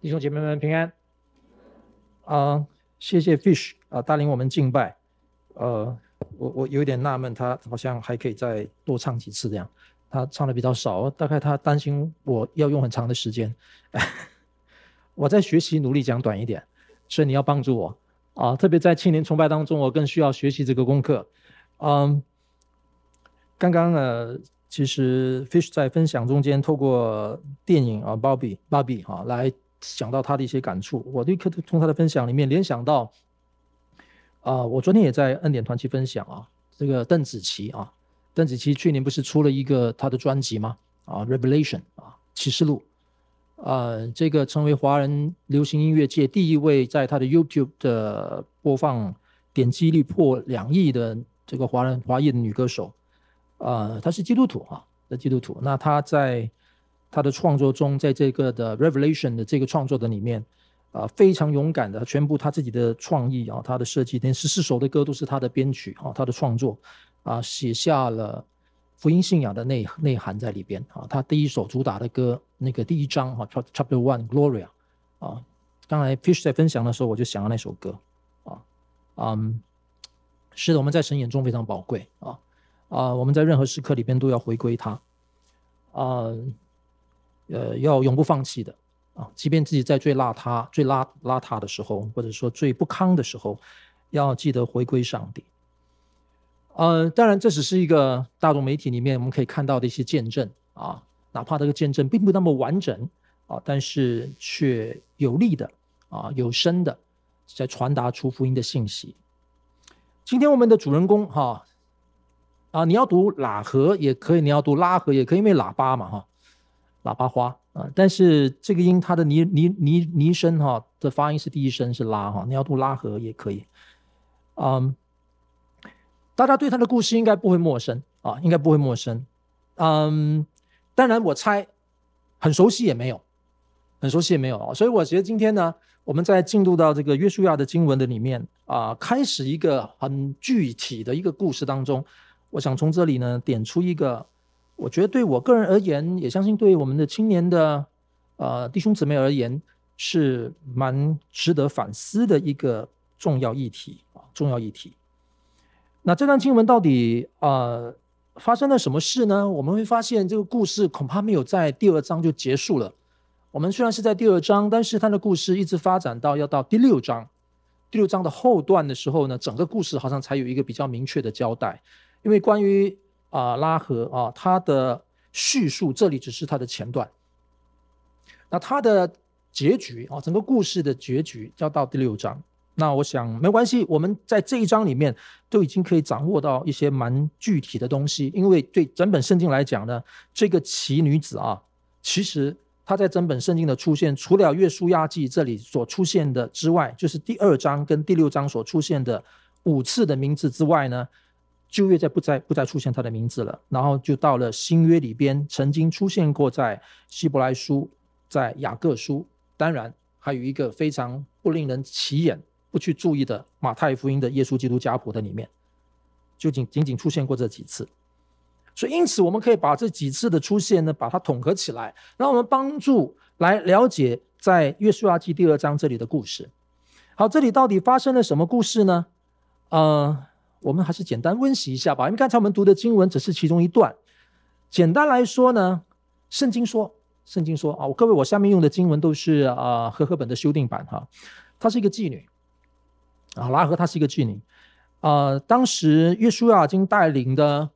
弟兄姐妹们平安。啊、谢谢 Fish 啊，带领我们敬拜。呃，我我有点纳闷，他好像还可以再多唱几次这样。他唱的比较少，大概他担心我要用很长的时间。我在学习，努力讲短一点，所以你要帮助我啊。特别在青年崇拜当中，我更需要学习这个功课。嗯，刚刚呃。其实，Fish 在分享中间透过电影啊，Barbie Barbie 哈，来讲到他的一些感触。我立刻从他的分享里面联想到，啊，我昨天也在恩典团契分享啊，这个邓紫棋啊，邓紫棋去年不是出了一个她的专辑吗？啊，Revelation 啊，启示录，啊，这个成为华人流行音乐界第一位在他的 YouTube 的播放点击率破两亿的这个华人华裔的女歌手。呃，她是基督徒哈，的基督徒。那她在他的创作中，在这个的 Revelation 的这个创作的里面，啊、呃，非常勇敢的，全部他自己的创意啊，他的设计，连十四首的歌都是他的编曲啊，他的创作啊，写下了福音信仰的内内涵在里边啊。他第一首主打的歌，那个第一章哈，Chapter One Gloria 啊，刚才 Fish 在分享的时候，我就想到那首歌啊，嗯，是的，我们在神眼中非常宝贵啊。啊、我们在任何时刻里边都要回归他，啊、呃，要永不放弃的啊，即便自己在最邋遢、最邋邋遢的时候，或者说最不康的时候，要记得回归上帝。呃，当然，这只是一个大众媒体里面我们可以看到的一些见证啊，哪怕这个见证并不那么完整啊，但是却有力的啊，有声的在传达出福音的信息。今天我们的主人公哈。啊啊，你要读喇合也可以，你要读拉合也可以，因为喇叭嘛，哈，喇叭花啊。但是这个音它的拟拟拟拟声哈的发音是第一声是拉哈，你要读拉合也可以。嗯，大家对他的故事应该不会陌生啊，应该不会陌生。嗯，当然我猜很熟悉也没有，很熟悉也没有啊。所以我觉得今天呢，我们在进入到这个约书亚的经文的里面啊，开始一个很具体的一个故事当中。我想从这里呢点出一个，我觉得对我个人而言，也相信对我们的青年的呃弟兄姊妹而言，是蛮值得反思的一个重要议题啊，重要议题。那这段经文到底呃发生了什么事呢？我们会发现这个故事恐怕没有在第二章就结束了。我们虽然是在第二章，但是它的故事一直发展到要到第六章，第六章的后段的时候呢，整个故事好像才有一个比较明确的交代。因为关于啊、拉合啊，他的叙述这里只是他的前段，那他的结局啊，整个故事的结局要到第六章。那我想没关系，我们在这一章里面都已经可以掌握到一些蛮具体的东西。因为对整本圣经来讲呢，这个奇女子啊，其实她在整本圣经的出现，除了约书亚记这里所出现的之外，就是第二章跟第六章所出现的五次的名字之外呢。旧约再不再不再出现他的名字了，然后就到了新约里边，曾经出现过在希伯来书，在雅各书，当然还有一个非常不令人起眼、不去注意的马太福音的耶稣基督家谱的里面，就仅仅仅出现过这几次。所以因此我们可以把这几次的出现呢，把它统合起来，让我们帮助来了解在约书亚记第二章这里的故事。好，这里到底发生了什么故事呢？呃。我们还是简单温习一下吧，因为刚才我们读的经文只是其中一段。简单来说呢，圣经说，圣经说啊，各位，我下面用的经文都是啊和合本的修订版哈。她是一个妓女啊，拉合她是一个妓女啊。当时约书亚经带领的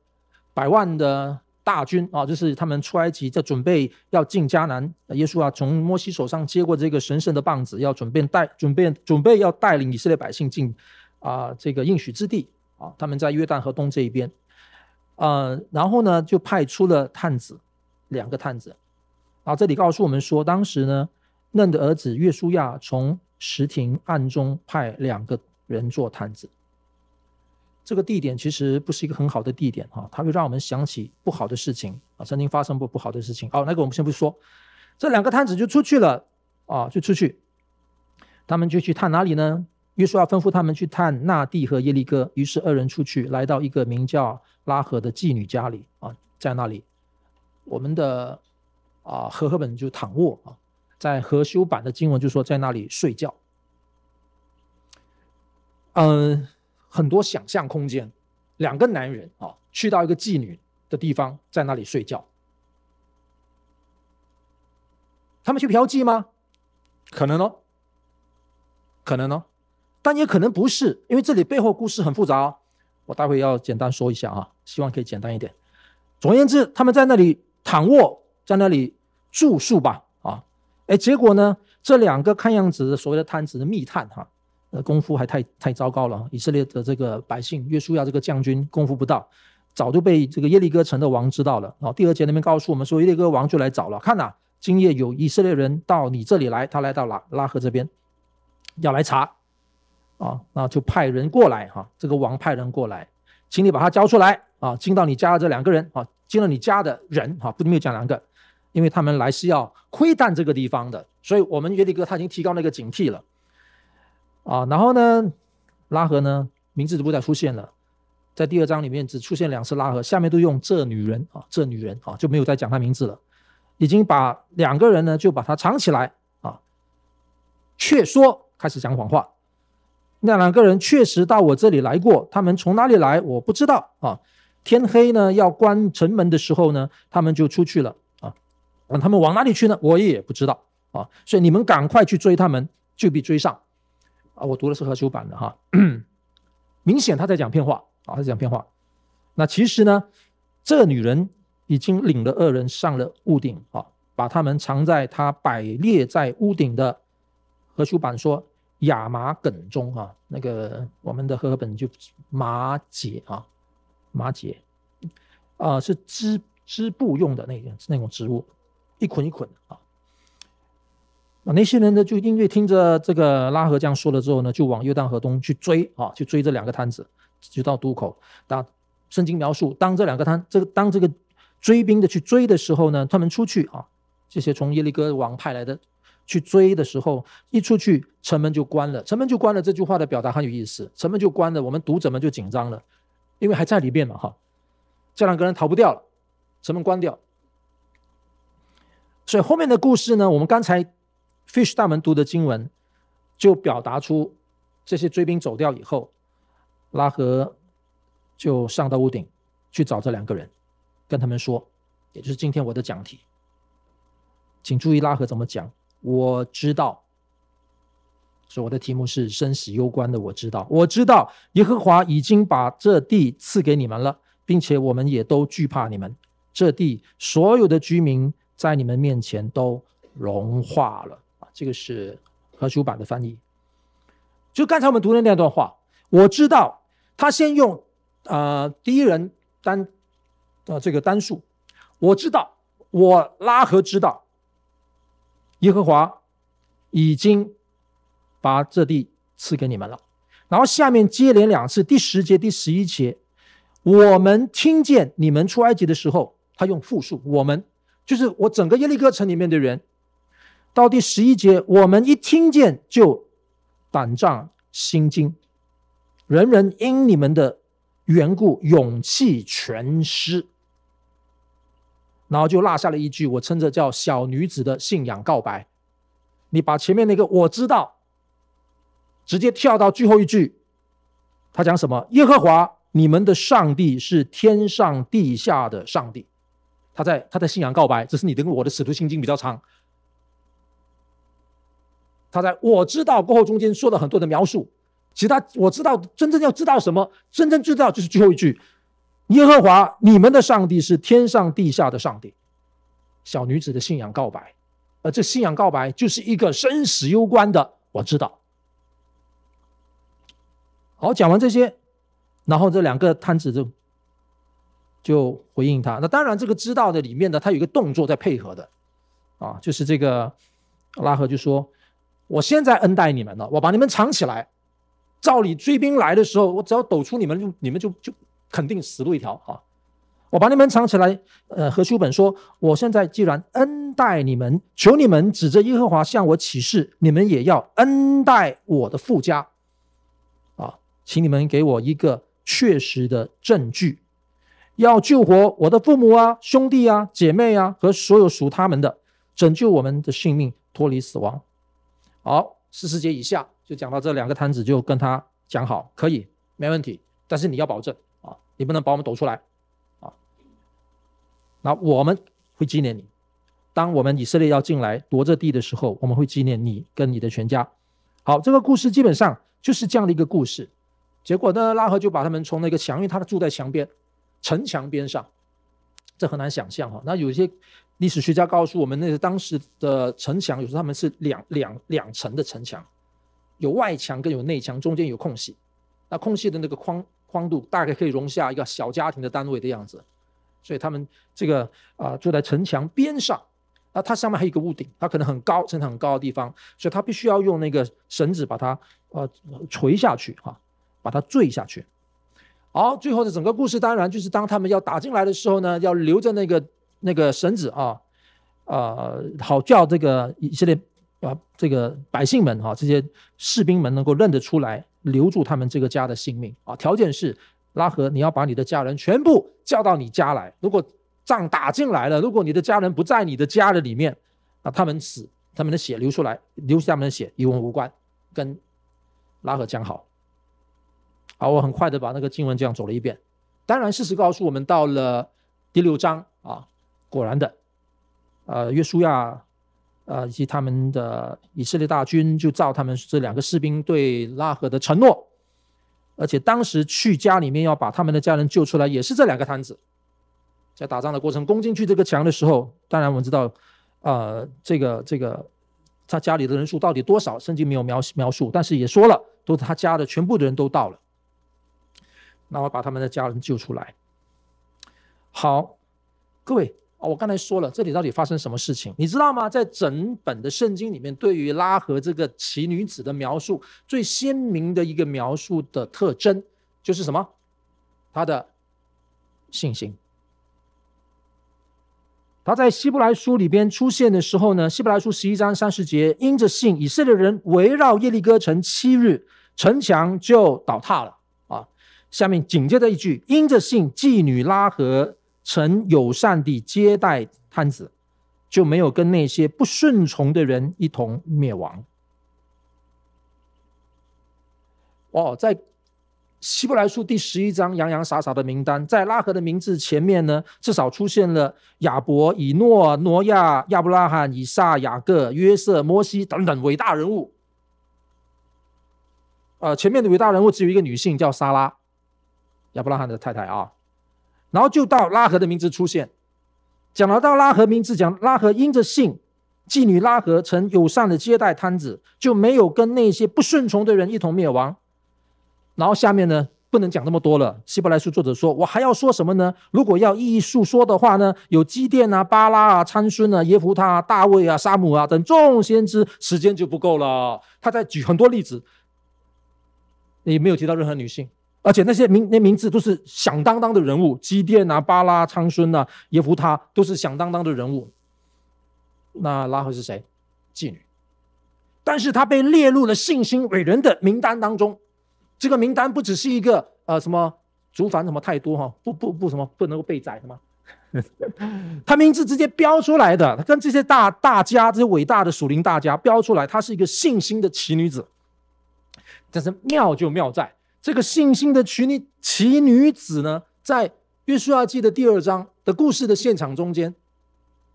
百万的大军啊，就是他们出埃及在准备要进迦南。约书亚从摩西手上接过这个神圣的棒子，要准备带准备准备要带领以色列百姓进啊这个应许之地。啊，他们在约旦河东这一边，呃，然后呢，就派出了探子，两个探子。啊，这里告诉我们说，当时呢，嫩的儿子约书亚从石亭暗中派两个人做探子。这个地点其实不是一个很好的地点哈，它会让我们想起不好的事情啊，曾经发生过不好的事情。好，那个我们先不说，这两个探子就出去了啊，就出去，他们就去探哪里呢？约书亚吩咐他们去探那地和耶利哥，于是二人出去，来到一个名叫拉合的妓女家里啊，在那里，我们的啊和合本就躺卧啊，在和修版的经文就说在那里睡觉。嗯，很多想象空间，两个男人啊，去到一个妓女的地方，在那里睡觉。他们去嫖妓吗？可能哦，可能哦，但也可能不是，因为这里背后故事很复杂哦。我待会要简单说一下啊，希望可以简单一点。总而言之，他们在那里躺卧，在那里住宿吧，啊，哎，结果呢，这两个看样子所谓的探子的密探哈，呃，功夫还太太糟糕了。以色列的这个百姓，约书亚这个将军功夫不到，早就被这个耶利哥城的王知道了。啊，第二节那边告诉我们说，耶利哥王就来找了，看呐。今夜有以色列人到你这里来，他来到拉拉赫这边，要来查，啊，那就派人过来哈，这个王派人过来，请你把他交出来啊，进到你家的这两个人啊，进了你家的人哈，不没有讲两个，因为他们来是要窥探这个地方的，所以我们耶利哥他已经提高那个警惕了，啊，然后呢，拉合呢名字就不再出现了，在第二章里面只出现两次拉合，下面都用这女人啊，这女人啊就没有再讲他名字了。已经把两个人呢，就把他藏起来啊，却说开始讲谎话。那两个人确实到我这里来过，他们从哪里来我不知道啊。天黑呢，要关城门的时候呢，他们就出去了啊。那他们往哪里去呢？我也不知道啊。所以你们赶快去追他们，就必追上啊。我读的是和修版的哈，明显他在讲骗话啊，他在讲骗话。那其实呢，这女人。已经领了二人上了屋顶啊，把他们藏在他摆列在屋顶的和修版说亚麻梗中啊，那个我们的和合本就麻结啊，麻结啊是织织布用的那个那种植物，一捆一捆的啊。那些人呢，就因为听着这个拉合这样说了之后呢，就往约旦河东去追啊，去追这两个摊子，就到渡口。当圣经描述当这两个摊这个当这个。追兵的去追的时候呢，他们出去啊，这些从耶利哥王派来的去追的时候，一出去城门就关了，城门就关了。这句话的表达很有意思，城门就关了，我们读者们就紧张了，因为还在里面嘛哈，这两个人逃不掉了，城门关掉。所以后面的故事呢，我们刚才 Fish 大门读的经文就表达出这些追兵走掉以后，拉合就上到屋顶去找这两个人。跟他们说，也就是今天我的讲题，请注意拉合怎么讲。我知道，所以我的题目是生死攸关的。我知道，我知道耶和华已经把这地赐给你们了，并且我们也都惧怕你们。这地所有的居民在你们面前都融化了。啊，这个是和修版的翻译。就刚才我们读的那段话，我知道他先用呃第一人单。啊，这个单数，我知道，我拉和知道，耶和华已经把这地赐给你们了。然后下面接连两次，第十节、第十一节，我们听见你们出埃及的时候，他用复数，我们就是我整个耶利哥城里面的人。到第十一节，我们一听见就胆战心惊，人人因你们的缘故勇气全失。然后就落下了一句，我称这叫小女子的信仰告白。你把前面那个我知道，直接跳到最后一句，他讲什么？耶和华你们的上帝是天上地下的上帝。他在他在信仰告白，只是你跟我的使徒信经比较长。他在我知道过后中间说了很多的描述，其他我知道真正要知道什么，真正知道就是最后一句。耶和华，你们的上帝是天上地下的上帝。小女子的信仰告白，而这信仰告白就是一个生死攸关的。我知道。好，讲完这些，然后这两个探子就就回应他。那当然，这个知道的里面呢，他有一个动作在配合的啊，就是这个拉合就说：“我现在恩待你们了，我把你们藏起来。照理追兵来的时候，我只要抖出你们，就你们就就。”肯定死路一条啊！我把你们藏起来。呃，和书本说，我现在既然恩待你们，求你们指着耶和华向我起誓，你们也要恩待我的父家。啊，请你们给我一个确实的证据，要救活我的父母啊、兄弟啊、姐妹啊和所有属他们的，拯救我们的性命，脱离死亡。好，四十节以下就讲到这两个摊子，就跟他讲好，可以，没问题，但是你要保证，你不能把我们抖出来啊。那我们会纪念你，当我们以色列要进来夺这地的时候，我们会纪念你跟你的全家。好，这个故事基本上就是这样的一个故事。结果呢，拉赫就把他们从那个墙，因为他住在墙边，城墙边上，这很难想象哈。那有些历史学家告诉我们，那个当时的城墙，有时候他们是两两两层的城墙，有外墙跟有内墙，中间有空隙。那空隙的那个框宽度大概可以容下一个小家庭的单位的样子。所以他们这个啊、呃、住在城墙边上，那它上面还有一个屋顶，它可能很高，城墙很高的地方，所以它必须要用那个绳子把它呃垂下去哈。把它坠下去，好，最后的整个故事当然就是当他们要打进来的时候呢，要留着那个那个绳子啊，呃，好叫这个以色列啊这个百姓们哈、这些士兵们能够认得出来，留住他们这个家的性命啊。条件是拉合，你要把你的家人全部叫到你家来。如果仗打进来了，如果你的家人不在你的家的里面，那他们死，他们的血流出来，流下他们的血与我们无关，跟拉合讲好。好，我很快的把那个经文这样走了一遍。当然，事实告诉我们，到了第六章啊，果然的，呃，约书亚，呃，以及他们的以色列大军就照他们这两个士兵对拉合的承诺，而且当时去家里面要把他们的家人救出来，也是这两个摊子。在打仗的过程攻进去这个墙的时候，当然我们知道，呃，这个这个他家里的人数到底多少，圣经没有描描述，但是也说了，都是他家的全部的人都到了。那我把他们的家人救出来。好，各位啊，我刚才说了，这里到底发生什么事情？你知道吗？在整本的圣经里面，对于拉合这个奇女子的描述，最鲜明的一个描述的特征就是什么？她的信心。她在希伯来书里边出现的时候呢，希伯来书十一章三十节，因着信，以色列人围绕耶利哥城七日，城墙就倒塌了。啊下面紧接着一句：“因着信，妓女拉合曾友善地接待摊子，就没有跟那些不顺从的人一同灭亡。”哦，在希伯来书第十一章洋洋洒洒的名单，在拉合的名字前面呢，至少出现了亚伯、以诺、挪亚、亚伯拉罕、以撒、雅各、约瑟、摩西等等伟大人物。呃，前面的伟大人物只有一个女性，叫撒拉。亚伯拉罕的太太啊，然后就到拉合的名字出现，讲了到拉合名字，讲拉合因着信，妓女拉合曾友善的接待摊子，就没有跟那些不顺从的人一同灭亡。然后下面呢，不能讲那么多了。希伯来书作者说，我还要说什么呢？如果要一一述说的话呢，有基甸啊、巴拉啊、参孙啊、耶弗他啊、大卫啊、沙姆啊等众先知，时间就不够了。他在举很多例子，也没有提到任何女性。而且那些名那名字都是响当当的人物，基甸啊、巴拉、昌孙啊、耶夫他都是响当当的人物。那拉合是谁？妓女。但是他被列入了信心伟人的名单当中。这个名单不只是一个呃什么族繁什么太多哈，不不不什么不能够被宰的吗？他名字直接标出来的，他跟这些大大家这些伟大的属灵大家标出来，他是一个信心的奇女子。但是妙就妙在。这个信心的奇女奇女子呢，在约书亚记的第二章的故事的现场中间，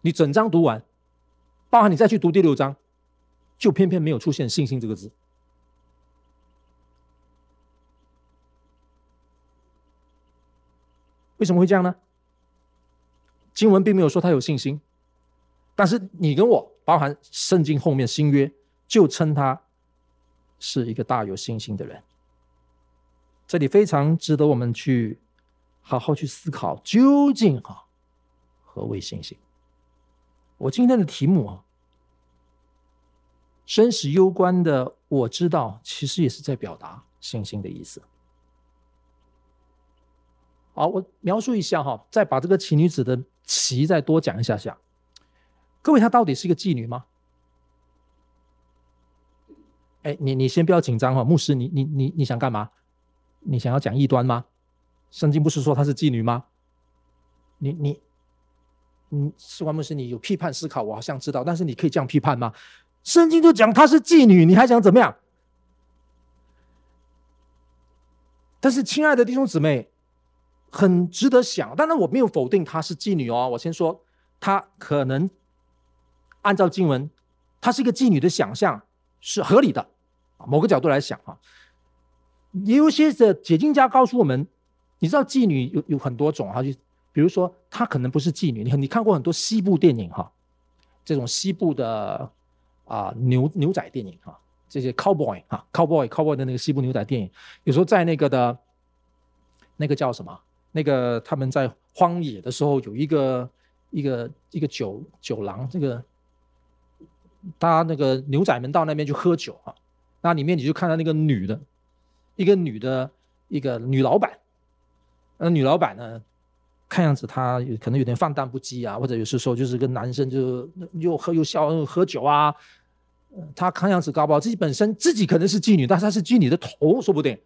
你整章读完，包含你再去读第六章，就偏偏没有出现“信心”这个字。为什么会这样呢？经文并没有说他有信心，但是你跟我，包含圣经后面新约，就称他是一个大有信心的人。这里非常值得我们去好好去思考，究竟啊何为信心？我今天的题目啊，生死攸关的，我知道，其实也是在表达信心的意思。好，我描述一下哈，再把这个奇女子的奇再多讲一下下。各位，她到底是一个妓女吗？哎，你你先不要紧张哈，牧师，你你你你想干嘛？你想要讲异端吗？圣经不是说她是妓女吗？你你，嗯，士官牧师，你有批判思考，我好像知道，但是你可以这样批判吗？圣经就讲她是妓女，你还想怎么样？但是，亲爱的弟兄姊妹，很值得想。当然，我没有否定她是妓女哦。我先说，她可能按照经文，她是一个妓女的想象是合理的。某个角度来想啊，也有些的解经家告诉我们，你知道妓女有有很多种哈，就比如说她可能不是妓女。你你看过很多西部电影哈，这种西部的啊牛牛仔电影哈。这些 cowboy 哈，cowboy cowboy 的那个西部牛仔电影，有时候在那个的，那个叫什么？那个他们在荒野的时候，有一个一个一个酒酒廊，这个他那个牛仔们到那边去喝酒哈，那里面你就看到那个女的，一个女的，一个女老板，那女老板呢，看样子她可能有点放荡不羁啊，或者有时候就是跟男生就又喝又笑又喝酒啊。她看样子高不？自己本身自己可能是妓女，但是她是妓女的头，说不定。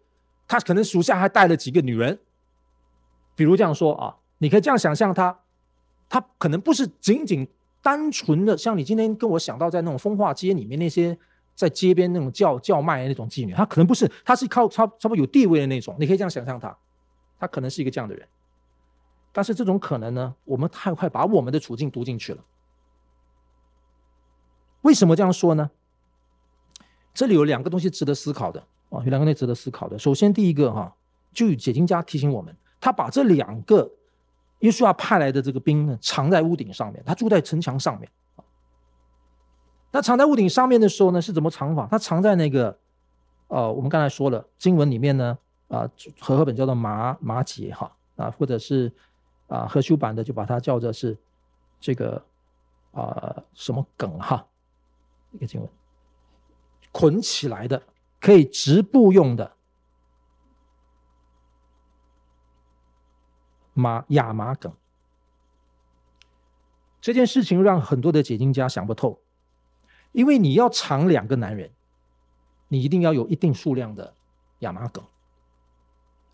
她可能属下还带了几个女人。比如这样说啊，你可以这样想象她，她可能不是仅仅单纯的像你今天跟我想到在那种风化街里面那些在街边那种叫叫卖的那种妓女，她可能不是，她是靠差差不多有地位的那种。你可以这样想象她，她可能是一个这样的人。但是这种可能呢，我们太快把我们的处境读进去了。为什么这样说呢？这里有两个东西值得思考的啊，有两个东西值得思考的。首先，第一个哈，就有解经家提醒我们，他把这两个约书亚派来的这个兵呢，藏在屋顶上面，他住在城墙上面。那藏在屋顶上面的时候呢，是怎么藏法？他藏在那个呃，我们刚才说了，经文里面呢，啊，和合本叫做麻麻结哈啊，或者是啊和修版的就把它叫做是这个啊什么梗哈，一个经文。捆起来的，可以直布用的麻亚麻梗，这件事情让很多的解经家想不透，因为你要藏两个男人，你一定要有一定数量的亚麻梗，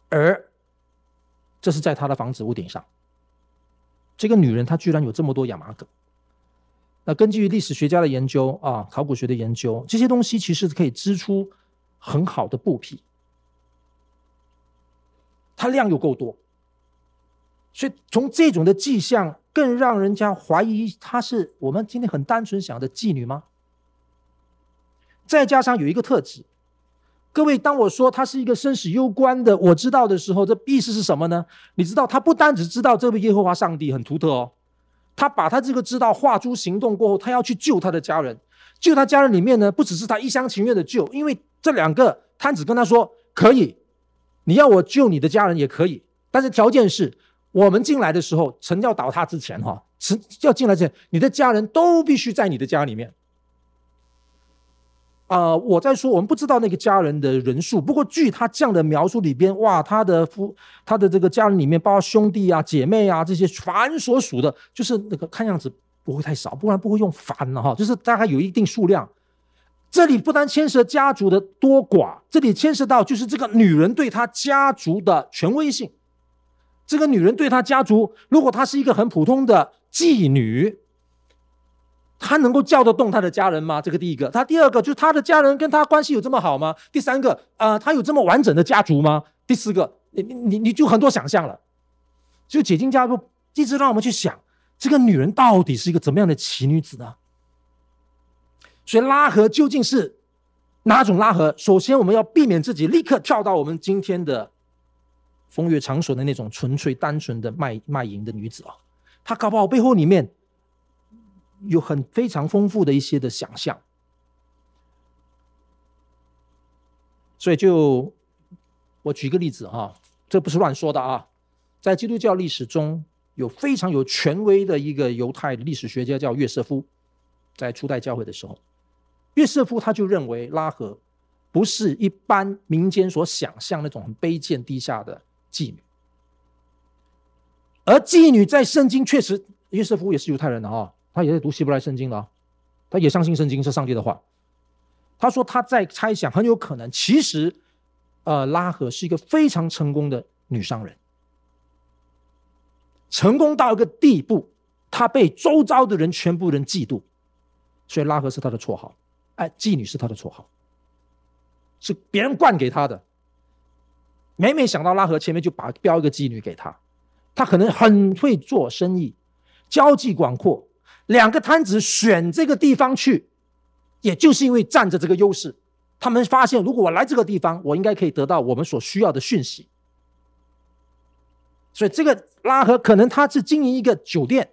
而这是在他的房子屋顶上，这个女人她居然有这么多亚麻梗。那根据历史学家的研究啊，考古学的研究，这些东西其实可以织出很好的布匹，它量又够多，所以从这种的迹象，更让人家怀疑她是我们今天很单纯想的妓女吗？再加上有一个特质，各位，当我说他是一个生死攸关的，我知道的时候，这意思是什么呢？你知道，他不单只知道这位耶和华上帝很独特哦。他把他这个知道化诸行动过后，他要去救他的家人，救他家人里面呢，不只是他一厢情愿的救，因为这两个摊子跟他说可以，你要我救你的家人也可以，但是条件是我们进来的时候，城要倒塌之前哈，城要进来之前，你的家人都必须在你的家里面。啊、我在说，我们不知道那个家人的人数。不过，据他这样的描述里边，哇，他的夫，他的这个家人里面，包括兄弟啊、姐妹啊这些，凡所属的，就是那个看样子不会太少，不然不会用凡了哈，就是大概有一定数量。这里不单牵涉家族的多寡，这里牵涉到就是这个女人对她家族的权威性。这个女人对她家族，如果她是一个很普通的妓女。他能够叫得动他的家人吗？这个第一个。他第二个就是他的家人跟他关系有这么好吗？第三个，呃，他有这么完整的家族吗？第四个，你你你就很多想象了。就解经家就一直让我们去想，这个女人到底是一个怎么样的奇女子呢？所以拉合究竟是哪种拉合？首先，我们要避免自己立刻跳到我们今天的风月场所的那种纯粹单纯的卖卖淫的女子啊。她搞不好背后里面。有很非常丰富的一些的想象，所以就我举个例子哈，这不是乱说的啊，在基督教历史中有非常有权威的一个犹太历史学家叫约瑟夫，在初代教会的时候，约瑟夫他就认为拉合不是一般民间所想象那种很卑贱低下的妓女，而妓女在圣经确实，约瑟夫也是犹太人的哈。他也在读希伯来圣经了，他也相信圣经是上帝的话。他说他在猜想，很有可能其实，呃，拉合是一个非常成功的女商人，成功到一个地步，她被周遭的人全部人嫉妒，所以拉合是他的绰号。哎，妓女是他的绰号，是别人冠给他的。每每想到拉合前面就把标一个妓女给他，他可能很会做生意，交际广阔。两个摊子选这个地方去，也就是因为占着这个优势。他们发现，如果我来这个地方，我应该可以得到我们所需要的讯息。所以，这个拉合可能他是经营一个酒店，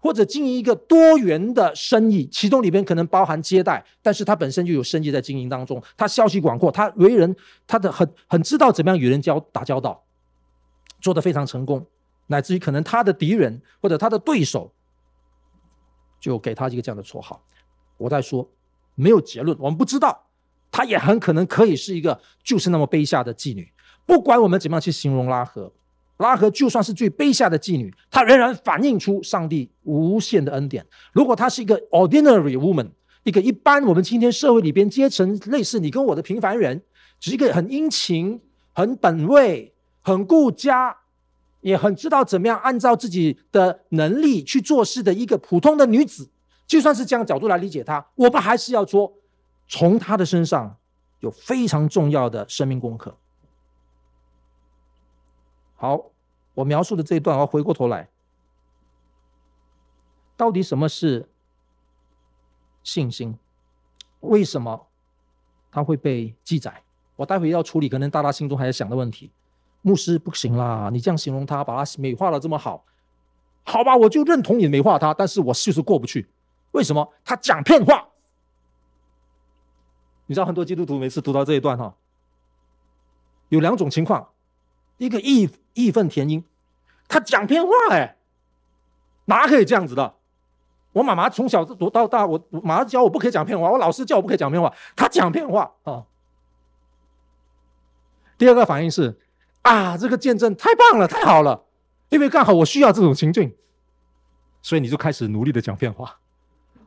或者经营一个多元的生意，其中里边可能包含接待，但是他本身就有生意在经营当中。他消息广阔，他为人他的很很知道怎么样与人交打交道，做得非常成功，乃至于可能他的敌人或者他的对手，就给他一个这样的绰号。我在说，没有结论，我们不知道。她也很可能可以是一个就是那么卑下的妓女。不管我们怎么样去形容拉合，拉合就算是最卑下的妓女，她仍然反映出上帝无限的恩典。如果她是一个 ordinary woman，一个一般我们今天社会里边阶层类似你跟我的平凡人，只是一个很殷勤、很本位、很顾家，也很知道怎么样按照自己的能力去做事的一个普通的女子，就算是这样角度来理解她，我们还是要说。从她的身上有非常重要的生命功课。好，我描述的这一段，我回过头来，到底什么是信心？为什么他会被记载？我待会要处理可能大家心中还在想的问题。牧师不行啦，你这样形容他，把他美化的这么好，好吧，我就认同你美化他，但是我就是过不去。为什么？他讲骗话。你知道很多基督徒每次读到这一段哈，有两种情况，一个义义愤填膺，他讲骗话哎，哪可以这样子的？我妈妈从小读到大，我妈妈教我不可以讲骗话，我老师叫我不可以讲骗话，他讲骗话啊。第二个反应是啊，这个见证太棒了，太好了，因为刚好我需要这种情境，所以你就开始努力的讲骗话，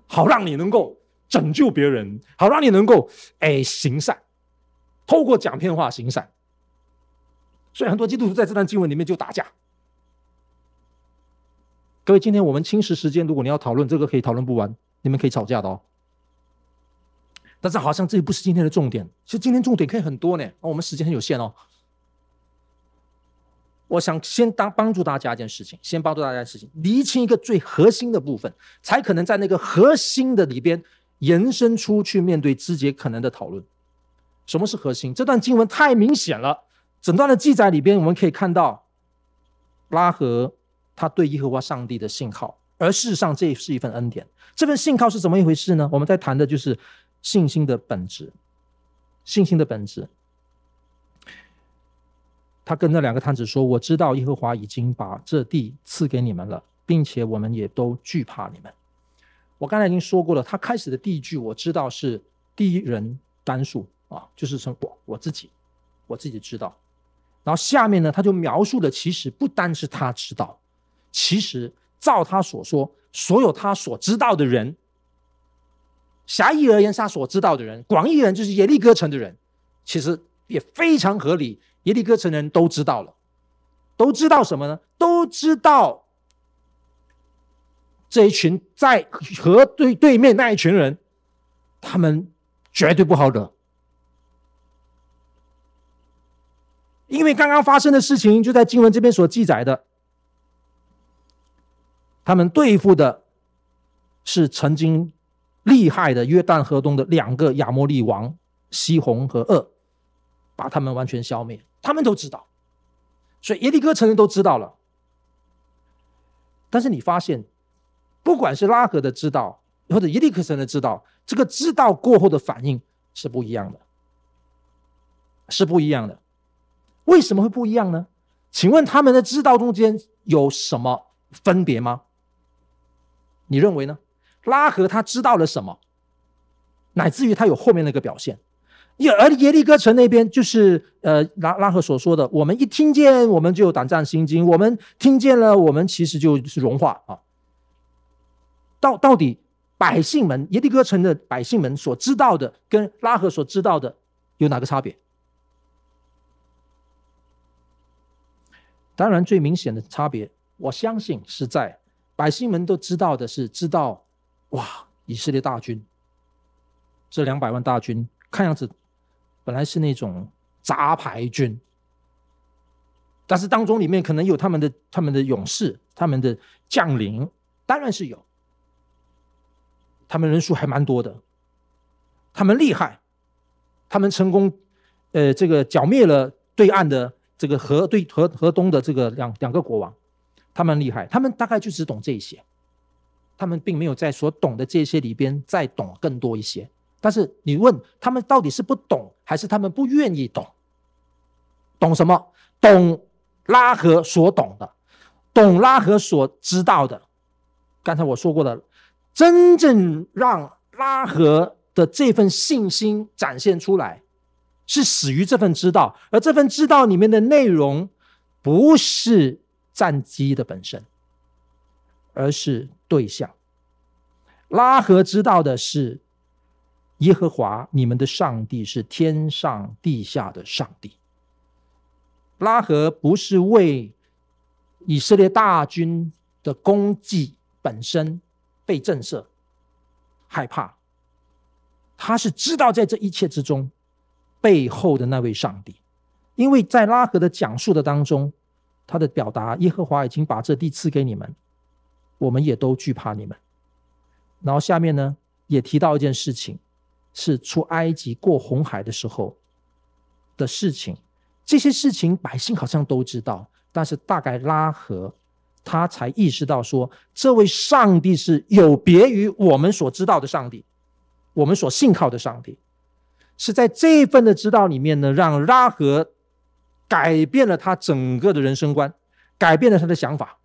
好让你能够。拯救别人，好让你能够哎行善，透过讲骗话行善。所以很多基督徒在这段经文里面就打架。各位，今天我们轻视时间，如果你要讨论这个，可以讨论不完，你们可以吵架的哦。但是好像这不是今天的重点，其实今天重点可以很多呢。我们时间很有限哦。我想先当帮助大家一件事情，先帮助大家的事情，厘清一个最核心的部分，才可能在那个核心的里边。延伸出去面对枝节可能的讨论，什么是核心？这段经文太明显了。整段的记载里边，我们可以看到拉合他对耶和华上帝的信靠，而事实上这是一份恩典。这份信靠是怎么一回事呢？我们在谈的就是信心的本质。信心的本质，他跟那两个摊子说：“我知道耶和华已经把这地赐给你们了，并且我们也都惧怕你们。”我刚才已经说过了，他开始的第一句我知道是第一人单数啊，就是从我我自己，我自己知道。然后下面呢，他就描述了，其实不单是他知道，其实照他所说，所有他所知道的人，狭义而言他所知道的人，广义人就是耶利哥城的人，其实也非常合理。耶利哥城人都知道了，都知道什么呢？都知道。这一群在河对对面那一群人，他们绝对不好惹，因为刚刚发生的事情就在经文这边所记载的，他们对付的是曾经厉害的约旦河东的两个亚摩利王西宏和噩，把他们完全消灭，他们都知道，所以耶利哥城人都知道了，但是你发现。不管是拉合的知道，或者耶利哥城的知道，这个知道过后的反应是不一样的，是不一样的。为什么会不一样呢？请问他们的知道中间有什么分别吗？你认为呢？拉合他知道了什么，乃至于他有后面那个表现？耶而耶利哥城那边就是呃拉拉赫所说的，我们一听见我们就胆战心惊，我们听见了我们其实就是融化啊。到到底百姓们耶利哥城的百姓们所知道的，跟拉赫所知道的有哪个差别？当然，最明显的差别，我相信是在百姓们都知道的是知道，哇，以色列大军这两百万大军看样子本来是那种杂牌军，但是当中里面可能有他们的他们的勇士，他们的将领，当然是有，他们人数还蛮多的，他们厉害，他们成功，呃，这个剿灭了对岸的这个河对河河东的这个两两个国王，他们厉害，他们大概就只懂这些。他们并没有在所懂的这些里边再懂更多一些，但是你问他们到底是不懂，还是他们不愿意懂？懂什么？懂拉合所懂的，懂拉合所知道的。刚才我说过的，真正让拉合的这份信心展现出来，是始于这份知道，而这份知道里面的内容，不是战机的本身。而是对象。拉合知道的是，耶和华你们的上帝是天上地下的上帝。拉合不是为以色列大军的功绩本身被震慑、害怕，他是知道在这一切之中背后的那位上帝，因为在拉合的讲述的当中，他的表达，耶和华已经把这地赐给你们。我们也都惧怕你们。然后下面呢，也提到一件事情，是出埃及过红海的时候的事情。这些事情百姓好像都知道，但是大概拉合他才意识到说，这位上帝是有别于我们所知道的上帝，我们所信靠的上帝，是在这一份的知道里面呢，让拉合改变了他整个的人生观，改变了他的想法。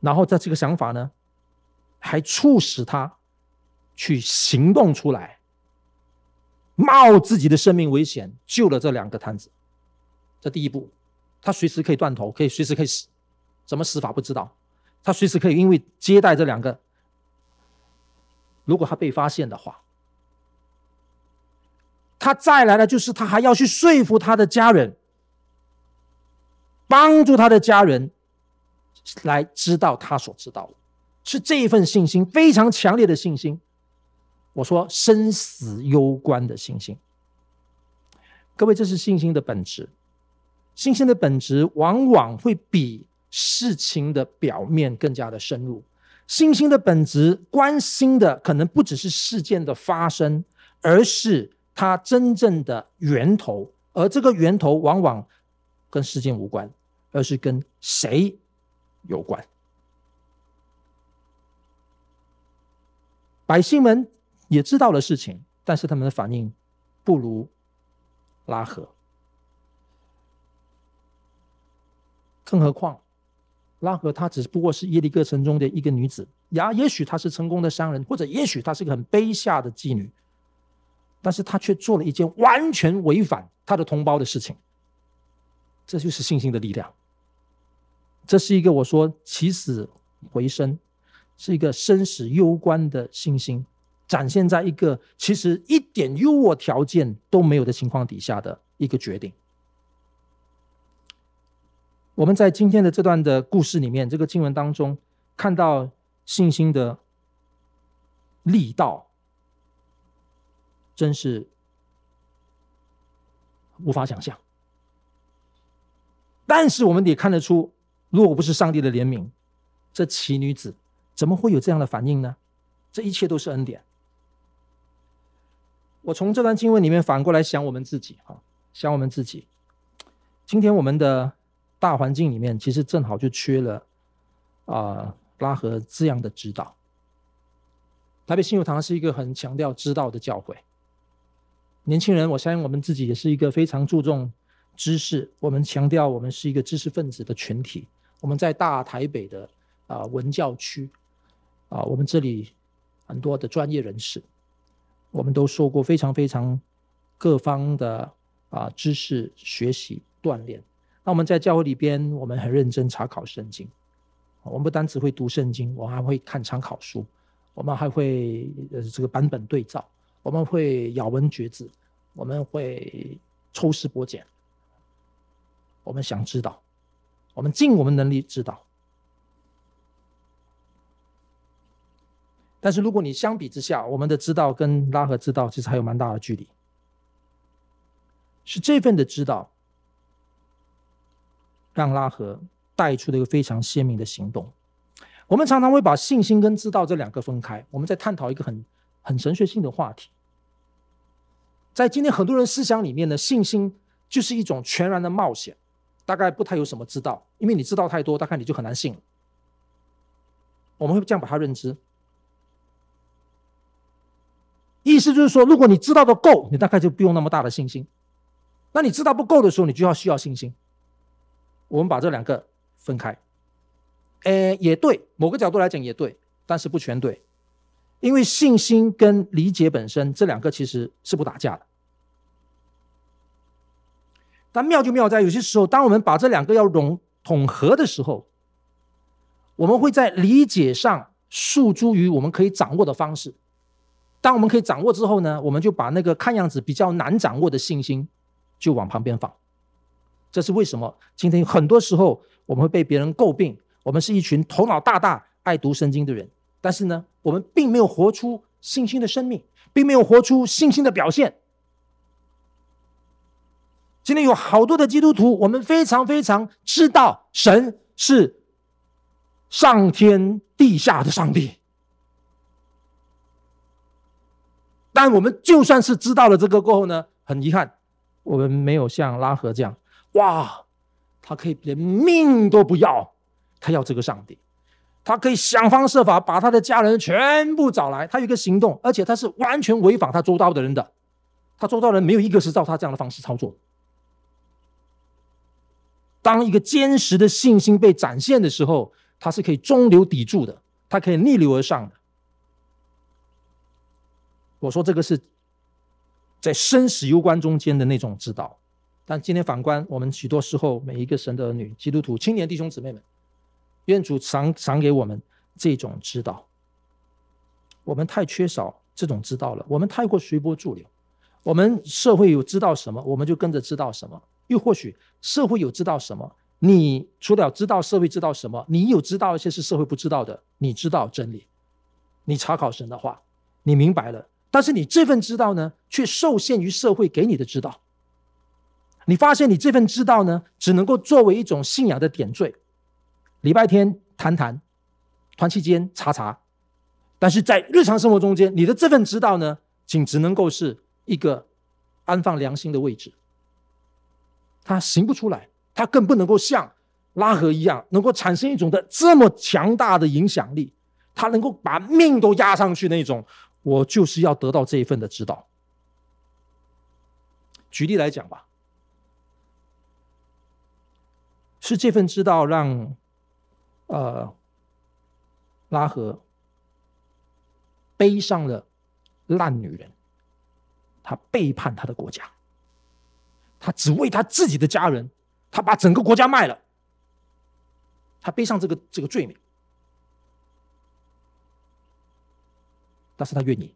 然后在这个想法呢，还促使他去行动出来，冒自己的生命危险救了这两个摊子。这第一步，他随时可以断头，可以随时可以死，怎么死法不知道。他随时可以因为接待这两个，如果他被发现的话，他再来了，就是他还要去说服他的家人，帮助他的家人。来知道他所知道的，是这一份信心，非常强烈的信心。我说生死攸关的信心，各位，这是信心的本质。信心的本质往往会比事情的表面更加的深入。信心的本质关心的可能不只是事件的发生，而是它真正的源头。而这个源头往往跟事件无关，而是跟谁有关，百姓们也知道了事情，但是他们的反应不如拉合。更何况，拉合她只不过是耶利哥城中的一个女子，呀，也许她是成功的商人，或者也许她是个很卑下的妓女，但是她却做了一件完全违反她的同胞的事情。这就是信心的力量。这是一个我说起死回生，是一个生死攸关的信心，展现在一个其实一点优渥条件都没有的情况底下的一个决定。我们在今天的这段的故事里面，这个经文当中看到信心的力道，真是无法想象。但是我们也看得出。如果不是上帝的怜悯，这奇女子怎么会有这样的反应呢？这一切都是恩典。我从这段经文里面反过来想我们自己，哈，想我们自己。今天我们的大环境里面，其实正好就缺了啊、拉和这样的指导。台北信友堂是一个很强调知道的教会。年轻人，我相信我们自己也是一个非常注重知识，我们强调我们是一个知识分子的群体。我们在大台北的啊文教区啊，我们这里很多的专业人士，我们都受过非常非常各方的啊知识学习锻炼。那我们在教会里边，我们很认真查考圣经。我们不单只会读圣经，我们还会看参考书，我们还会呃这个版本对照，我们会咬文嚼字，我们会抽丝剥茧，我们想知道。我们尽我们能力知道，但是如果你相比之下，我们的知道跟拉合知道其实还有蛮大的距离。是这份的知道，让拉合带出了一个非常鲜明的行动。我们常常会把信心跟知道这两个分开。我们在探讨一个很很神学性的话题。在今天很多人思想里面呢，信心就是一种全然的冒险，大概不太有什么知道，因为你知道太多，大概你就很难信了。我们会这样把它认知。意思就是说，如果你知道的够，你大概就不用那么大的信心。那你知道不够的时候，你就要需要信心。我们把这两个分开，诶，也对，某个角度来讲也对，但是不全对，因为信心跟理解本身这两个其实是不打架的。但妙就妙在有些时候，当我们把这两个要融统合的时候，我们会在理解上诉诸于我们可以掌握的方式。当我们可以掌握之后呢，我们就把那个看样子比较难掌握的信心就往旁边放。这是为什么？今天很多时候我们会被别人诟病，我们是一群头脑大大、爱读圣经的人，但是呢，我们并没有活出信心的生命，并没有活出信心的表现。今天有好多的基督徒，我们非常非常知道神是上天地下的上帝，但我们就算是知道了这个过后呢，很遗憾，我们没有像拉合这样。哇，他可以连命都不要，他要这个上帝，他可以想方设法把他的家人全部找来，他有一个行动，而且他是完全违反他周遭的人的，他周遭人没有一个是照他这样的方式操作。当一个坚实的信心被展现的时候，他是可以中流砥柱的，他可以逆流而上的。我说这个是在生死攸关中间的那种知道。但今天反观我们许多时候，每一个神的儿女、基督徒、青年弟兄姊妹们，愿主赏赏给我们这种知道。我们太缺少这种知道了，我们太过随波逐流。我们社会有知道什么，我们就跟着知道什么。又或许社会有知道什么，你除了知道社会知道什么，你有知道一些是社会不知道的。你知道真理，你查考神的话，你明白了。但是你这份知道呢，却受限于社会给你的知道。你发现你这份知道呢，只能够作为一种信仰的点缀，礼拜天谈谈，团契间查查，但是在日常生活中间，你的这份知道呢，仅只能够是一个安放良心的位置，它行不出来，它更不能够像拉合一样，能够产生一种的这么强大的影响力，它能够把命都压上去那种，我就是要得到这一份的知道。举例来讲吧。是这份知道让，呃，拉合背上了烂女人，他背叛他的国家，他只为他自己的家人，他把整个国家卖了，他背上这个这个罪名，但是他愿意。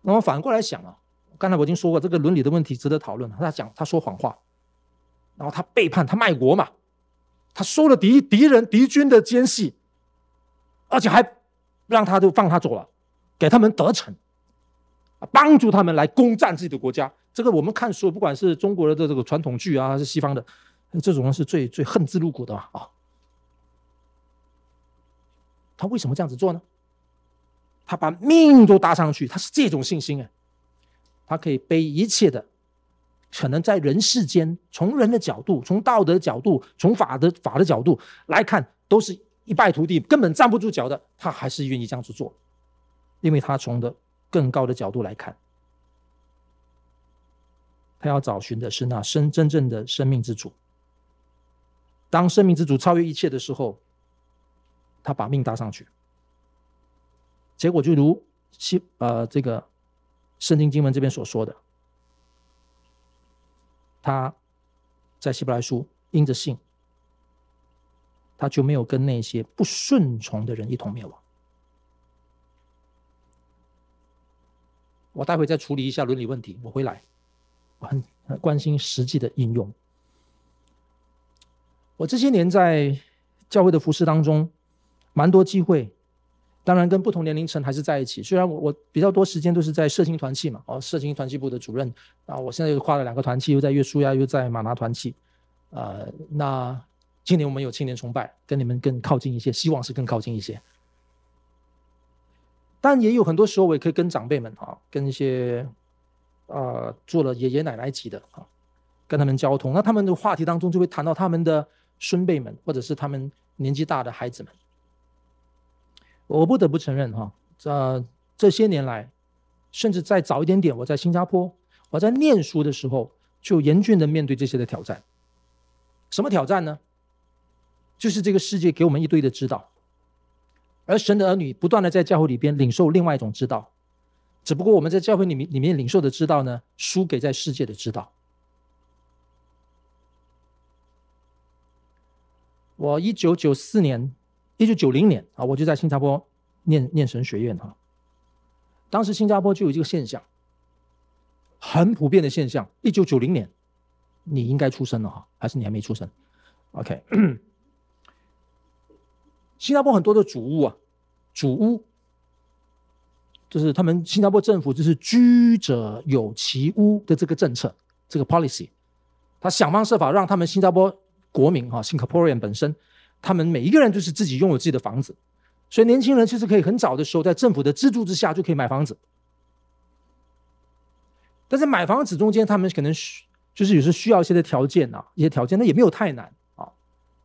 那么反过来想啊，刚才我已经说过，这个伦理的问题值得讨论。他讲他说谎话。然后他背叛，他卖国嘛，他收了敌敌人敌军的奸细，而且还让他就放他走了，给他们得逞，帮助他们来攻占自己的国家。这个我们看书，不管是中国的这个传统剧啊，还是西方的，这种人是最最恨之入骨的嘛啊。他为什么这样子做呢？他把命都搭上去，他是这种信心啊，他可以背一切的。可能在人世间，从人的角度，从道德角度，从法的法的角度来看，都是一败涂地，根本站不住脚的。他还是愿意这样子做，因为他从的更高的角度来看，他要找寻的是那生真正的生命之主。当生命之主超越一切的时候，他把命搭上去，结果就如希呃这个圣经经文这边所说的。他在希伯来书因着信，他就没有跟那些不顺从的人一同灭亡。我待会再处理一下伦理问题，我回来。我很很关心实际的应用。我这些年在教会的服事当中，蛮多机会当然跟不同年龄层还是在一起。虽然我我比较多时间都是在社青团契嘛，哦，社青团契部的主任啊，我现在又跨了两个团契，又在约书亚，又在马拿团契，呃，那今年我们有青年崇拜，跟你们更靠近一些，希望是更靠近一些。但也有很多时候，我也可以跟长辈们啊，跟一些呃做了爷爷奶奶级的啊，跟他们交通。那他们的话题当中就会谈到他们的孙辈们，或者是他们年纪大的孩子们。我不得不承认哈，这这些年来，甚至再早一点点，我在新加坡，我在念书的时候，就严峻的面对这些的挑战。什么挑战呢？就是这个世界给我们一堆的知道。而神的儿女不断的在教会里边领受另外一种知道，只不过我们在教会里面里面领受的知道呢，输给在世界的知道。我一九九四年、一九九零年啊，我就在新加坡念念神学院哈。当时新加坡就有一个现象，很普遍的现象。一九九零年，你应该出生了哈，还是你还没出生？OK。新加坡很多的祖屋啊，祖屋就是他们新加坡政府就是居者有其屋的这个政策，这个 policy，他想方设法让他们新加坡国民哈，Singaporean 本身，他们每一个人就是自己拥有自己的房子，所以年轻人其实可以很早的时候在政府的资助之下就可以买房子，但是买房子中间他们可能需就是有时需要一些的条件啊，一些条件那也没有太难啊。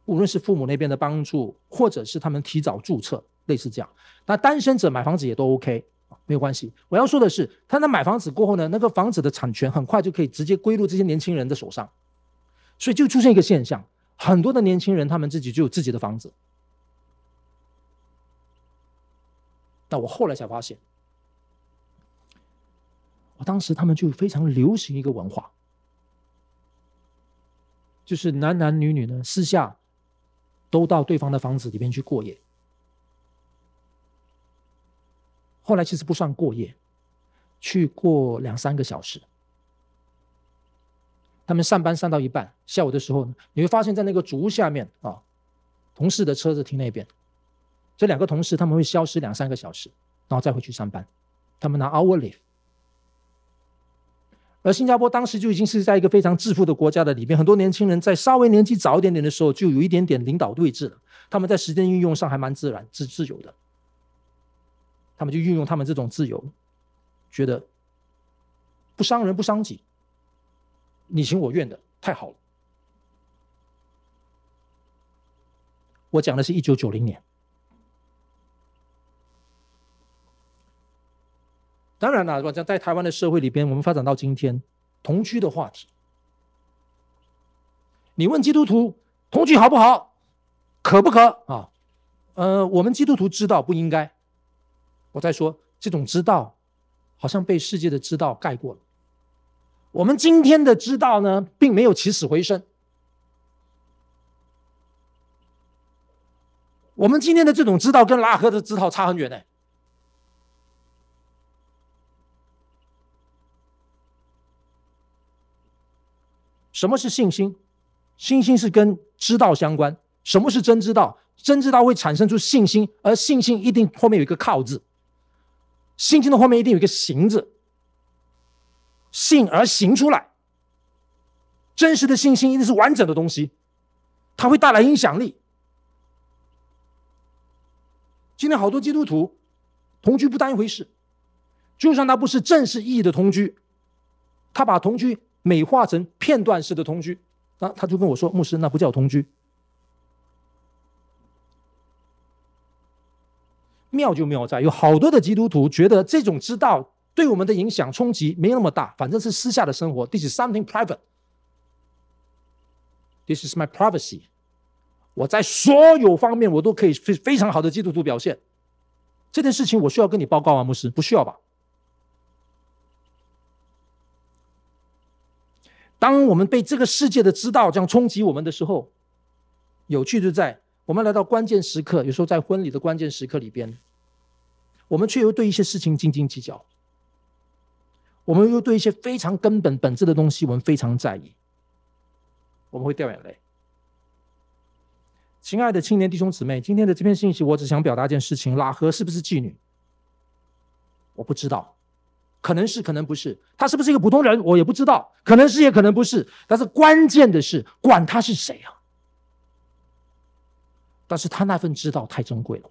无论是父母那边的帮助，或者是他们提早注册，类似这样，那单身者买房子也都 OK，啊没有关系。我要说的是，他那买房子过后呢，那个房子的产权很快就可以直接归入这些年轻人的手上，所以就出现一个现象，很多的年轻人他们自己就有自己的房子。那我后来才发现，我当时他们就非常流行一个文化，就是男男女女呢私下。都到对方的房子里面去过夜。后来其实不算过夜，去过两三个小时。他们上班上到一半，下午的时候呢，你会发现在那个主屋下面啊，同事的车子停那边。这两个同事他们会消失两三个小时，然后再回去上班。他们拿 hour leave。而新加坡当时就已经是在一个非常致富的国家的里面，很多年轻人在稍微年纪早一点点的时候，就有一点点领导位置了。他们在时间运用上还蛮自然、自自由的。他们就运用他们这种自由，觉得不伤人不伤己，你情我愿的，太好了。我讲的是一九九零年。当然了，讲在台湾的社会里边，我们发展到今天，同居的话题，你问基督徒同居好不好，可不可啊？呃，我们基督徒知道不应该。我在说，这种知道，好像被世界的知道盖过了。我们今天的知道呢，并没有起死回生。我们今天的这种知道，跟拉赫的知道差很远呢。什么是信心？信心是跟知道相关。什么是真知道？真知道会产生出信心，而信心一定后面有一个靠字。信心的后面一定有一个行字，信而行出来。真实的信心一定是完整的东西，它会带来影响力。今天好多基督徒同居不当一回事，就算他不是正式意义的同居，他把同居。美化成片段式的同居，那他就跟我说：“牧师，那不叫同居。”妙就妙在，有好多的基督徒觉得这种知道对我们的影响冲击没那么大，反正是私下的生活。This is something private. This is my privacy. 我在所有方面我都可以非非常好的基督徒表现。这件事情我需要跟你报告吗？牧师，不需要吧？当我们被这个世界的知道这样冲击我们的时候，有趣就在我们来到关键时刻，有时候在婚礼的关键时刻里边，我们却又对一些事情斤斤计较，我们又对一些非常根本本质的东西，我们非常在意，我们会掉眼泪。亲爱的青年弟兄姊妹，今天的这篇信息，我只想表达一件事情：拉合是不是妓女？我不知道，可能是，可能不是。他是不是一个普通人？我也不知道，可能是，也可能不是。但是关键的是，管他是谁啊！但是他那份知道太珍贵了，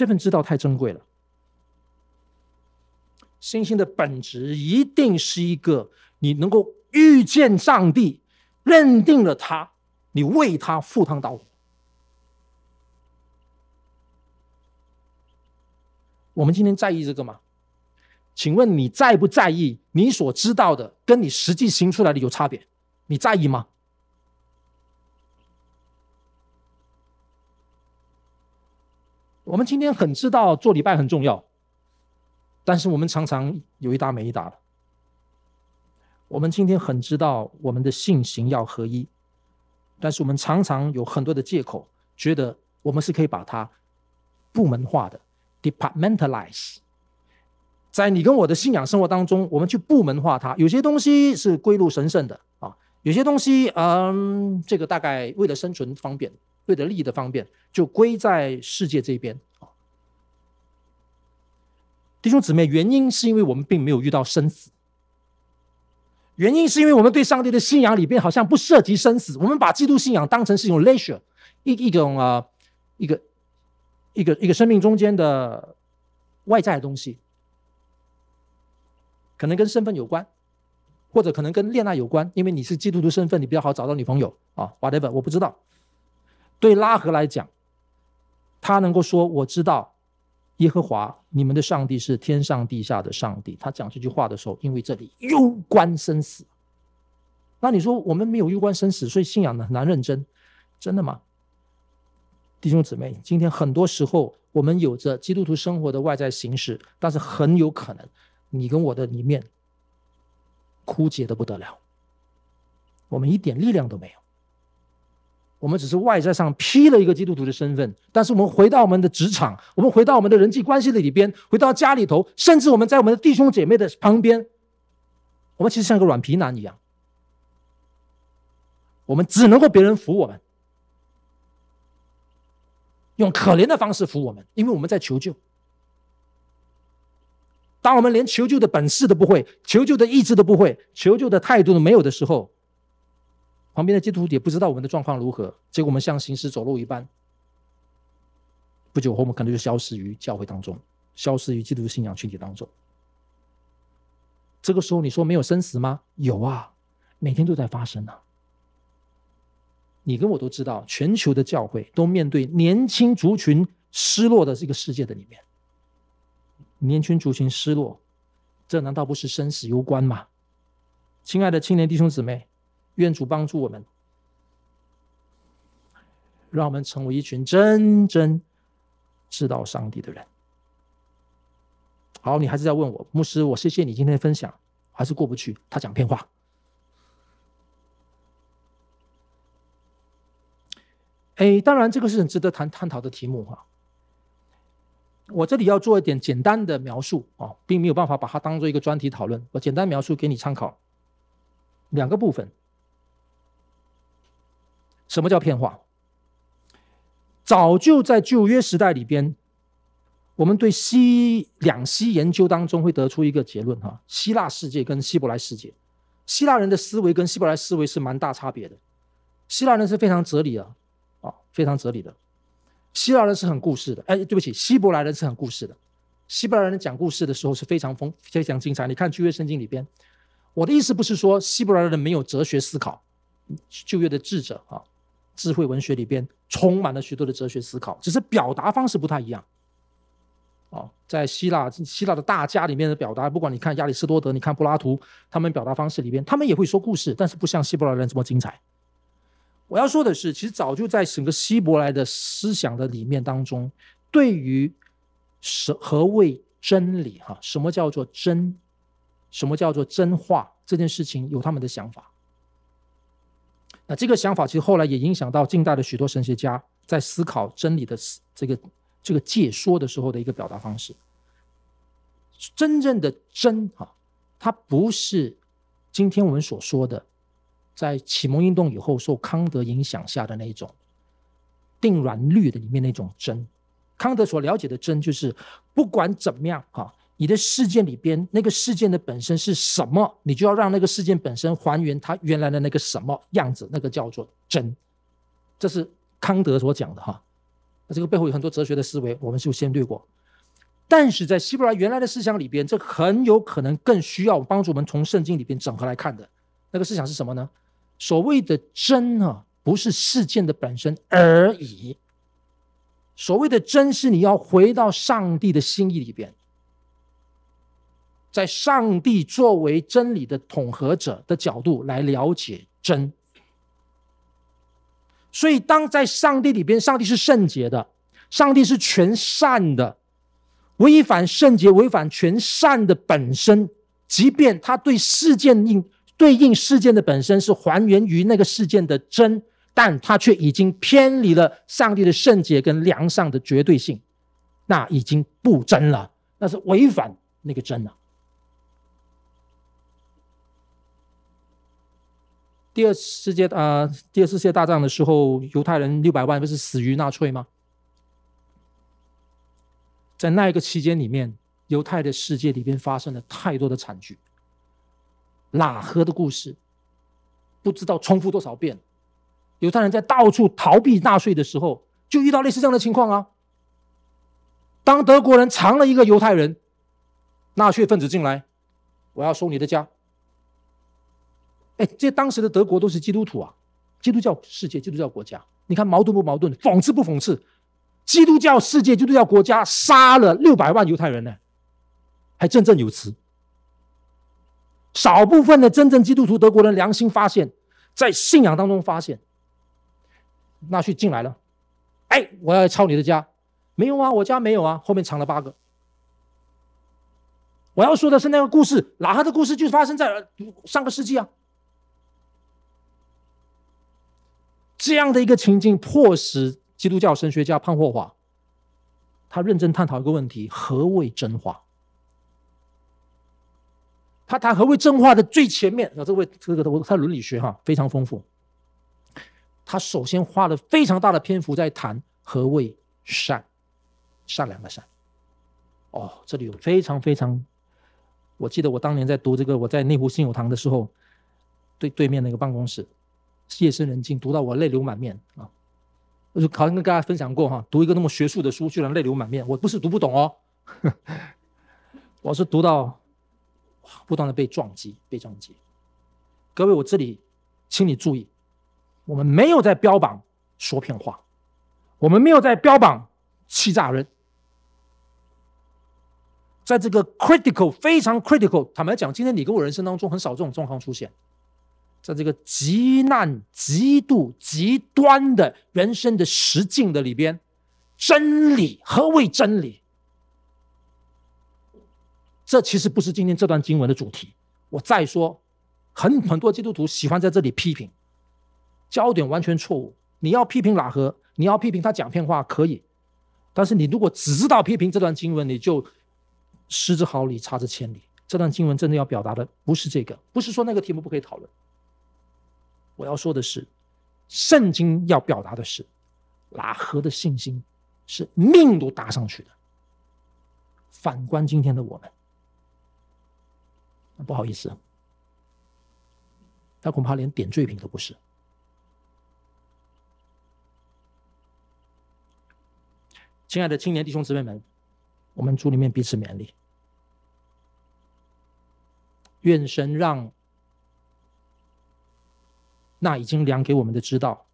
这份知道太珍贵了。信心的本质一定是一个你能够遇见上帝，认定了他，你为他赴汤蹈火。我们今天在意这个吗？请问你在不在意你所知道的跟你实际行出来的有差别？你在意吗？我们今天很知道做礼拜很重要，但是我们常常有一搭没一搭的。我们今天很知道我们的信行要合一，但是我们常常有很多的借口，觉得我们是可以把它部门化的 （departmentalize）。在你跟我的信仰生活当中，我们去部门化它。有些东西是归入神圣的啊，有些东西，嗯，这个大概为了生存方便。为了利益的方便，就归在世界这边。弟兄姊妹，原因是因为我们并没有遇到生死，原因是因为我们对上帝的信仰里边好像不涉及生死，我们把基督信仰当成是一种 leisure，一一种啊，一个一个一个生命中间的外在的东西，可能跟身份有关，或者可能跟恋爱有关，因为你是基督徒身份，你比较好找到女朋友啊，whatever，我不知道。对拉合来讲，他能够说：“我知道耶和华你们的上帝是天上地下的上帝。”他讲这句话的时候，因为这里攸关生死。那你说我们没有攸关生死，所以信仰很难认真，真的吗？弟兄姊妹，今天很多时候我们有着基督徒生活的外在形式，但是很有可能你跟我的里面枯竭的不得了，我们一点力量都没有。我们只是外在上披了一个基督徒的身份，但是我们回到我们的职场，我们回到我们的人际关系的里边，回到家里头，甚至我们在我们的弟兄姐妹的旁边，我们其实像个软皮男一样，我们只能够别人扶我们，用可怜的方式扶我们，因为我们在求救。当我们连求救的本事都不会，求救的意志都不会，求救的态度都没有的时候。旁边的基督徒也不知道我们的状况如何，结果我们像行尸走肉一般，不久后我们可能就消失于教会当中，消失于基督信仰群体当中。这个时候你说没有生死吗？有啊，每天都在发生啊。你跟我都知道，全球的教会都面对年轻族群失落的这个世界的里面，年轻族群失落，这难道不是生死攸关吗？亲爱的青年弟兄姊妹。愿主帮助我们，让我们成为一群真正知道上帝的人。好，你还是在问我，牧师，我谢谢你今天的分享，还是过不去。他讲骗话。哎，当然，这个是很值得谈探讨的题目哈。我这里要做一点简单的描述啊，并没有办法把它当做一个专题讨论。我简单描述给你参考，两个部分。什么叫骗话？早就在旧约时代里边，我们对西两西研究当中会得出一个结论哈：希腊世界跟希伯来世界，希腊人的思维跟希伯来思维是蛮大差别的。希腊人是非常哲理的啊，非常哲理的。希腊人是很故事的，哎，对不起，希伯来人是很故事的。希伯来人讲故事的时候是非常丰非常精彩。你看旧约圣经里边，我的意思不是说希伯来人没有哲学思考，旧约的智者啊。智慧文学里边充满了许多的哲学思考，只是表达方式不太一样。哦，在希腊希腊的大家里面的表达，不管你看亚里士多德，你看柏拉图，他们表达方式里边，他们也会说故事，但是不像希伯来人这么精彩。我要说的是，其实早就在整个希伯来的思想的里面当中，对于什何谓真理哈，什么叫做真，什么叫做真话这件事情，有他们的想法。那这个想法其实后来也影响到近代的许多神学家在思考真理的这个这个解说的时候的一个表达方式。真正的真啊，它不是今天我们所说的在启蒙运动以后受康德影响下的那种定然律的里面那种真。康德所了解的真，就是不管怎么样哈，你的事件里边那个事件的本身是什么，你就要让那个事件本身还原它原来的那个什么样子，那个叫做真。这是康德所讲的哈。那这个背后有很多哲学的思维，我们就先略过。但是在希伯来原来的思想里边，这很有可能更需要帮助我们从圣经里边整合来看的那个思想是什么呢？所谓的真啊，不是事件的本身而已。所谓的真，是你要回到上帝的心意里边，在上帝作为真理的统合者的角度来了解真。所以，当在上帝里边，上帝是圣洁的，上帝是全善的。违反圣洁、违反全善的本身，即便他对事件应对应事件的本身是还原于那个事件的真，但他却已经偏离了上帝的圣洁跟良善的绝对性，那已经不真了，那是违反那个真了。第二世界啊、第二次世界大战的时候，犹太人六百万不是死于纳粹吗？在那一个期间里面，犹太的世界里边发生了太多的惨剧。喇合的故事，不知道重复多少遍。犹太人在到处逃避纳粹的时候，就遇到类似这样的情况啊。当德国人藏了一个犹太人，纳粹分子进来，我要收你的家。哎，这当时的德国都是基督徒啊，基督教世界、基督教国家，你看矛盾不矛盾？讽刺不讽刺？基督教世界、基督教国家杀了六百万犹太人呢，还振振有词。少部分的真正基督徒德国人良心发现，在信仰当中发现，纳粹进来了，哎，我要抄你的家，没有啊，我家没有啊，后面藏了八个。我要说的是那个故事，哪哈的故事就发生在上个世纪啊。这样的一个情境，迫使。基督教神学家潘霍华，他认真探讨一个问题：何谓真话？他谈何谓真话的最前面啊，这位这个他伦理学哈非常丰富。他首先花了非常大的篇幅在谈何谓善，善良的善。哦，这里有非常非常，我记得我当年在读这个，我在内湖信友堂的时候，对对面那个办公室，夜深人静，读到我泪流满面啊。我就好像跟大家分享过哈，读一个那么学术的书，居然泪流满面。我不是读不懂哦，我是读到不断的被撞击，被撞击。各位，我这里请你注意，我们没有在标榜说骗话，我们没有在标榜欺诈人。在这个 critical 非常 critical，坦白讲，今天你跟我人生当中很少这种状况出现。在这个极难、极度、极端的人生的实境的里边，真理，何谓真理？这其实不是今天这段经文的主题。我再说，很很多基督徒喜欢在这里批评，焦点完全错误。你要批评喇合，你要批评他讲骗话可以，但是你如果只知道批评这段经文，你就失之毫厘，差之千里。这段经文真的要表达的不是这个，不是说那个题目不可以讨论。我要说的是，圣经要表达的是，喇合的信心是命都搭上去的。反观今天的我们，不好意思，他恐怕连点缀品都不是。亲爱的青年弟兄姊妹们，我们主里面彼此勉励，愿神让。那已经量给我们的知道，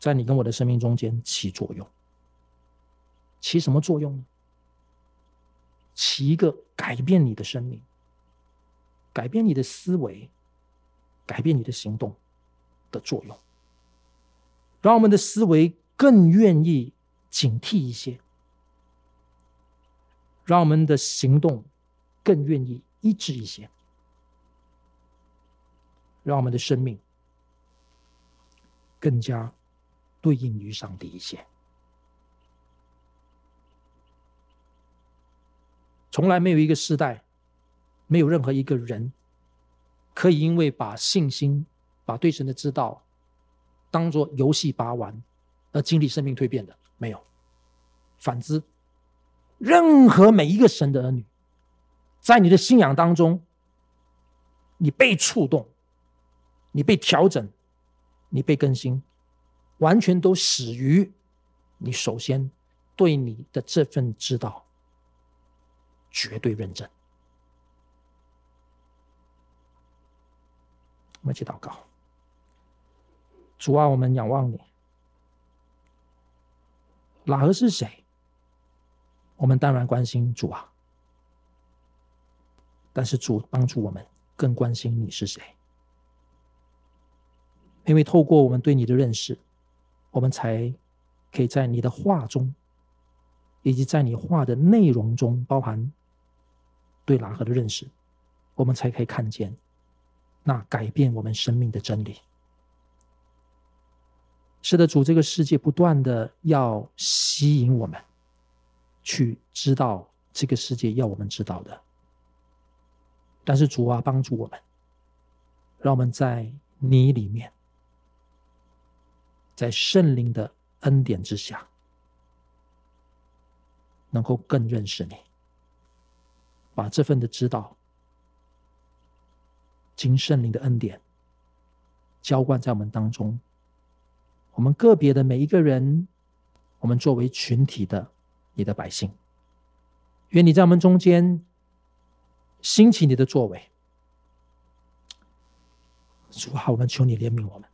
在你跟我的生命中间起作用，起什么作用呢？起一个改变你的生命、改变你的思维、改变你的行动的作用，让我们的思维更愿意警惕一些，让我们的行动更愿意一致一些，让我们的生命。更加对应于上帝一些。从来没有一个时代，没有任何一个人，可以因为把信心把对神的知道当做游戏把玩，而经历生命蜕变的，没有。反之，任何每一个神的儿女，在你的信仰当中，你被触动，你被调整，你被更新，完全都始于你首先对你的这份知道绝对认真。我们一起祷告，主啊，我们仰望你。喇合是谁？我们当然关心主啊，但是主帮助我们更关心你是谁，因为透过我们对你的认识，我们才可以在你的话中，以及在你话的内容中，包含对喇合的认识，我们才可以看见。那改变我们生命的真理。是的，主，这个世界不断的要吸引我们，去知道这个世界要我们知道的。但是主啊，帮助我们，让我们在你里面，在圣灵的恩典之下，能够更认识你，把这份的知道。经圣灵的恩典浇灌在我们当中，我们个别的每一个人，我们作为群体的你的百姓，愿你在我们中间兴起你的作为。主啊，我们求你怜悯我们，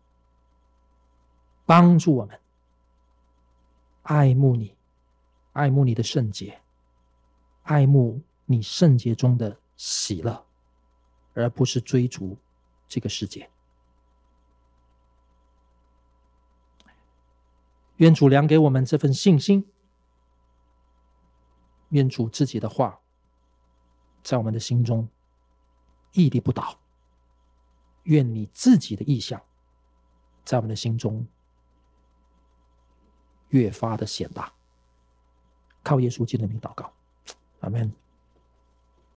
帮助我们爱慕你，爱慕你的圣洁，爱慕你圣洁中的喜乐。而不是追逐这个世界。愿主量给我们这份信心，愿主自己的话在我们的心中屹立不倒。愿你自己的意象在我们的心中越发的显大。靠耶稣基督的名祷告，阿门。